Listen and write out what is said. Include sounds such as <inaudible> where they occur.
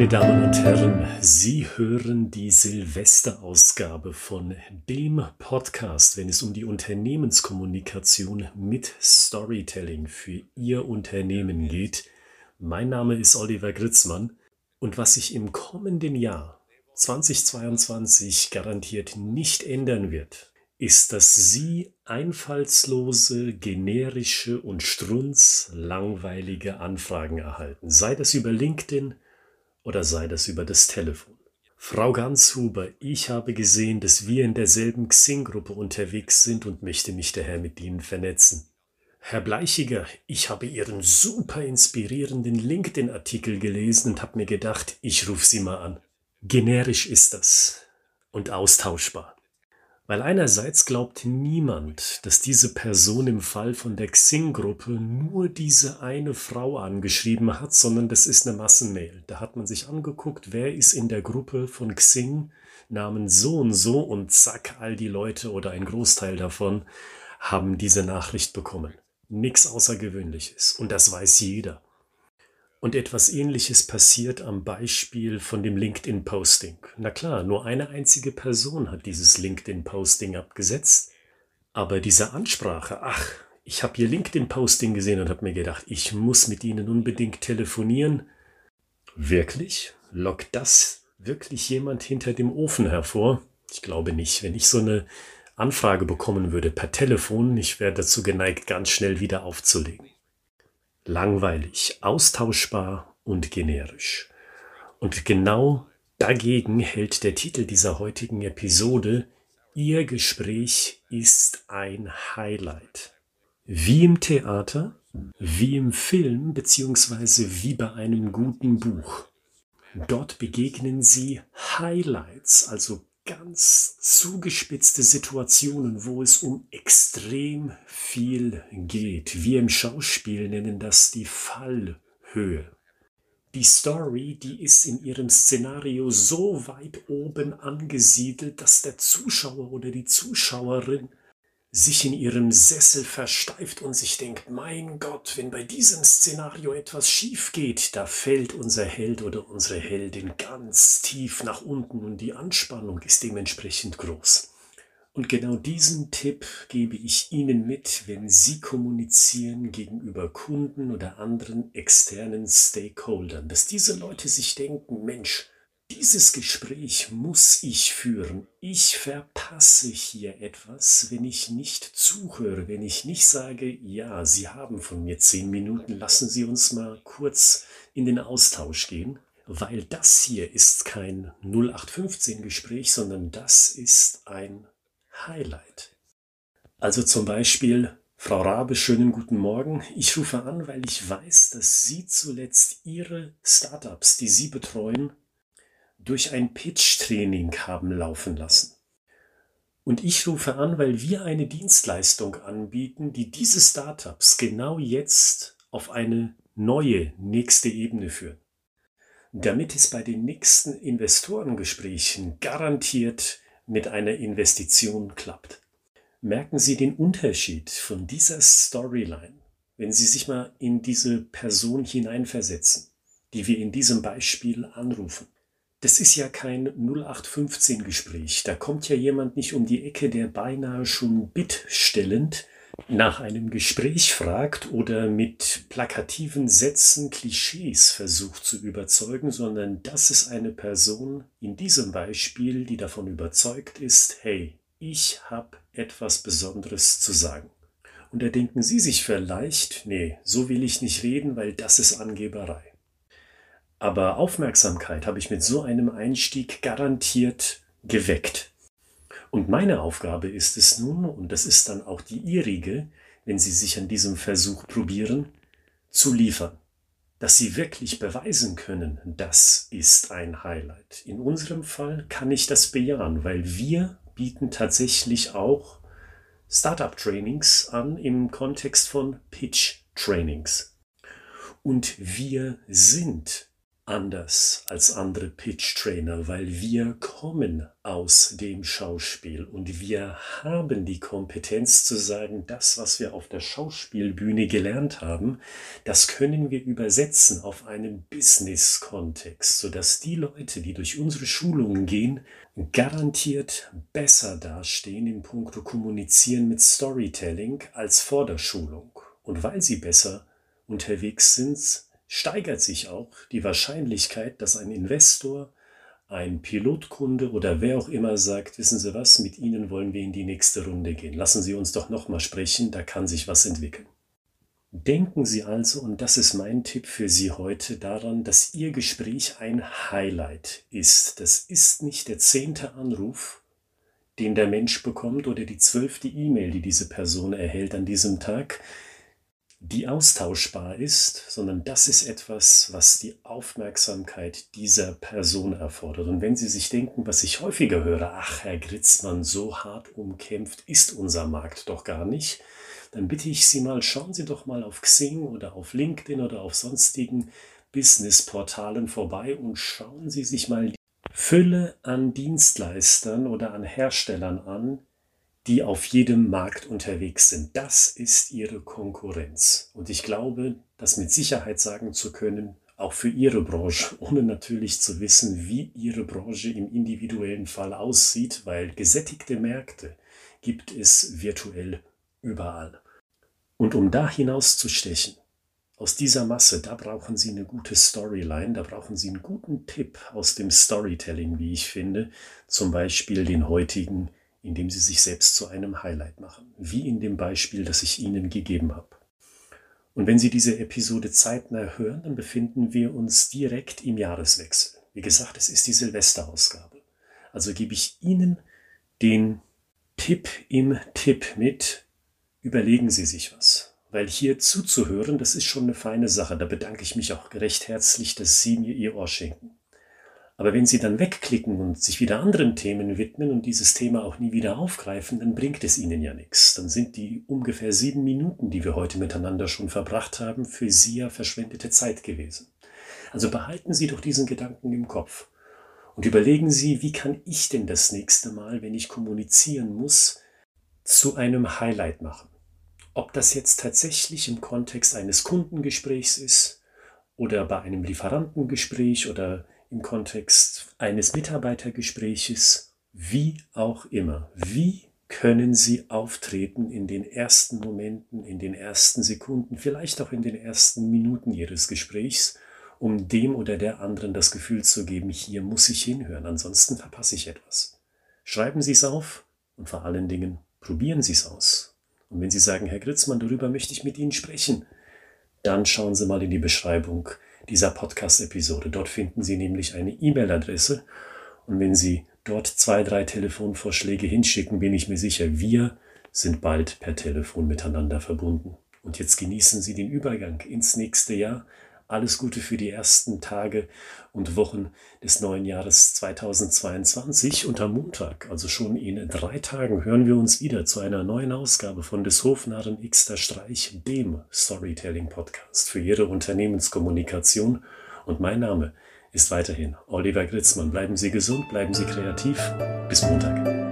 Meine Damen und Herren, Sie hören die Silvesterausgabe von dem Podcast, wenn es um die Unternehmenskommunikation mit Storytelling für Ihr Unternehmen geht. Mein Name ist Oliver Gritzmann und was sich im kommenden Jahr 2022 garantiert nicht ändern wird, ist, dass Sie einfallslose, generische und strunzlangweilige Anfragen erhalten, sei das über LinkedIn, oder sei das über das Telefon. Frau Ganzhuber, ich habe gesehen, dass wir in derselben Xing-Gruppe unterwegs sind und möchte mich daher mit Ihnen vernetzen. Herr Bleichiger, ich habe Ihren super inspirierenden LinkedIn-Artikel gelesen und habe mir gedacht, ich rufe Sie mal an. Generisch ist das und austauschbar. Weil einerseits glaubt niemand, dass diese Person im Fall von der Xing-Gruppe nur diese eine Frau angeschrieben hat, sondern das ist eine Massenmail. Da hat man sich angeguckt, wer ist in der Gruppe von Xing, Namen so und so und zack, all die Leute oder ein Großteil davon haben diese Nachricht bekommen. Nichts Außergewöhnliches. Und das weiß jeder. Und etwas Ähnliches passiert am Beispiel von dem LinkedIn-Posting. Na klar, nur eine einzige Person hat dieses LinkedIn-Posting abgesetzt. Aber diese Ansprache, ach, ich habe hier LinkedIn-Posting gesehen und habe mir gedacht, ich muss mit Ihnen unbedingt telefonieren. Wirklich? Lockt das wirklich jemand hinter dem Ofen hervor? Ich glaube nicht. Wenn ich so eine Anfrage bekommen würde per Telefon, ich wäre dazu geneigt, ganz schnell wieder aufzulegen langweilig, austauschbar und generisch. Und genau dagegen hält der Titel dieser heutigen Episode Ihr Gespräch ist ein Highlight. Wie im Theater, wie im Film beziehungsweise wie bei einem guten Buch. Dort begegnen Sie Highlights, also ganz zugespitzte Situationen, wo es um extrem viel geht. Wir im Schauspiel nennen das die Fallhöhe. Die Story, die ist in ihrem Szenario so weit oben angesiedelt, dass der Zuschauer oder die Zuschauerin sich in ihrem Sessel versteift und sich denkt, mein Gott, wenn bei diesem Szenario etwas schief geht, da fällt unser Held oder unsere Heldin ganz tief nach unten und die Anspannung ist dementsprechend groß. Und genau diesen Tipp gebe ich Ihnen mit, wenn Sie kommunizieren gegenüber Kunden oder anderen externen Stakeholdern, dass diese Leute sich denken, Mensch, dieses Gespräch muss ich führen. Ich verpasse hier etwas, wenn ich nicht zuhöre, wenn ich nicht sage, ja, Sie haben von mir zehn Minuten, lassen Sie uns mal kurz in den Austausch gehen, weil das hier ist kein 0815-Gespräch, sondern das ist ein Highlight. Also zum Beispiel, Frau Rabe, schönen guten Morgen. Ich rufe an, weil ich weiß, dass Sie zuletzt Ihre Startups, die Sie betreuen, durch ein Pitch-Training haben laufen lassen. Und ich rufe an, weil wir eine Dienstleistung anbieten, die diese Startups genau jetzt auf eine neue nächste Ebene führen. Damit es bei den nächsten Investorengesprächen garantiert mit einer Investition klappt. Merken Sie den Unterschied von dieser Storyline, wenn Sie sich mal in diese Person hineinversetzen, die wir in diesem Beispiel anrufen. Das ist ja kein 0815 Gespräch. Da kommt ja jemand nicht um die Ecke, der beinahe schon bittstellend nach einem Gespräch fragt oder mit plakativen Sätzen Klischees versucht zu überzeugen, sondern das ist eine Person in diesem Beispiel, die davon überzeugt ist, hey, ich habe etwas Besonderes zu sagen. Und da denken Sie sich vielleicht, nee, so will ich nicht reden, weil das ist Angeberei. Aber Aufmerksamkeit habe ich mit so einem Einstieg garantiert geweckt. Und meine Aufgabe ist es nun, und das ist dann auch die ihrige, wenn Sie sich an diesem Versuch probieren, zu liefern. Dass Sie wirklich beweisen können, das ist ein Highlight. In unserem Fall kann ich das bejahen, weil wir bieten tatsächlich auch Startup-Trainings an im Kontext von Pitch-Trainings. Und wir sind anders als andere Pitch-Trainer, weil wir kommen aus dem Schauspiel und wir haben die Kompetenz zu sagen, das, was wir auf der Schauspielbühne gelernt haben, das können wir übersetzen auf einen Business-Kontext, sodass die Leute, die durch unsere Schulungen gehen, garantiert besser dastehen in puncto Kommunizieren mit Storytelling als vor der Schulung. Und weil sie besser unterwegs sind, steigert sich auch die Wahrscheinlichkeit, dass ein Investor, ein Pilotkunde oder wer auch immer sagt, wissen Sie was, mit Ihnen wollen wir in die nächste Runde gehen. Lassen Sie uns doch nochmal sprechen, da kann sich was entwickeln. Denken Sie also, und das ist mein Tipp für Sie heute, daran, dass Ihr Gespräch ein Highlight ist. Das ist nicht der zehnte Anruf, den der Mensch bekommt oder die zwölfte E-Mail, die diese Person erhält an diesem Tag die austauschbar ist, sondern das ist etwas, was die Aufmerksamkeit dieser Person erfordert. Und wenn Sie sich denken, was ich häufiger höre, ach, Herr Gritzmann, so hart umkämpft ist unser Markt doch gar nicht, dann bitte ich Sie mal, schauen Sie doch mal auf Xing oder auf LinkedIn oder auf sonstigen Businessportalen vorbei und schauen Sie sich mal die Fülle an Dienstleistern oder an Herstellern an, die auf jedem Markt unterwegs sind. Das ist ihre Konkurrenz. Und ich glaube, das mit Sicherheit sagen zu können, auch für ihre Branche, <laughs> ohne natürlich zu wissen, wie ihre Branche im individuellen Fall aussieht, weil gesättigte Märkte gibt es virtuell überall. Und um da hinauszustechen, aus dieser Masse, da brauchen Sie eine gute Storyline, da brauchen Sie einen guten Tipp aus dem Storytelling, wie ich finde, zum Beispiel den heutigen indem sie sich selbst zu einem Highlight machen, wie in dem Beispiel, das ich Ihnen gegeben habe. Und wenn Sie diese Episode zeitnah hören, dann befinden wir uns direkt im Jahreswechsel. Wie gesagt, es ist die Silvesterausgabe. Also gebe ich Ihnen den Tipp im Tipp mit, überlegen Sie sich was. Weil hier zuzuhören, das ist schon eine feine Sache. Da bedanke ich mich auch recht herzlich, dass Sie mir Ihr Ohr schenken. Aber wenn Sie dann wegklicken und sich wieder anderen Themen widmen und dieses Thema auch nie wieder aufgreifen, dann bringt es Ihnen ja nichts. Dann sind die ungefähr sieben Minuten, die wir heute miteinander schon verbracht haben, für Sie ja verschwendete Zeit gewesen. Also behalten Sie doch diesen Gedanken im Kopf und überlegen Sie, wie kann ich denn das nächste Mal, wenn ich kommunizieren muss, zu einem Highlight machen. Ob das jetzt tatsächlich im Kontext eines Kundengesprächs ist oder bei einem Lieferantengespräch oder im Kontext eines Mitarbeitergespräches, wie auch immer. Wie können Sie auftreten in den ersten Momenten, in den ersten Sekunden, vielleicht auch in den ersten Minuten Ihres Gesprächs, um dem oder der anderen das Gefühl zu geben, hier muss ich hinhören, ansonsten verpasse ich etwas. Schreiben Sie es auf und vor allen Dingen probieren Sie es aus. Und wenn Sie sagen, Herr Gritzmann, darüber möchte ich mit Ihnen sprechen, dann schauen Sie mal in die Beschreibung dieser Podcast-Episode. Dort finden Sie nämlich eine E-Mail-Adresse und wenn Sie dort zwei, drei Telefonvorschläge hinschicken, bin ich mir sicher, wir sind bald per Telefon miteinander verbunden. Und jetzt genießen Sie den Übergang ins nächste Jahr alles Gute für die ersten Tage und Wochen des neuen Jahres 2022. Und am Montag, also schon in drei Tagen, hören wir uns wieder zu einer neuen Ausgabe von des Hofnarren Xter Streich, dem Storytelling Podcast für Ihre Unternehmenskommunikation. Und mein Name ist weiterhin Oliver Gritzmann. Bleiben Sie gesund, bleiben Sie kreativ. Bis Montag.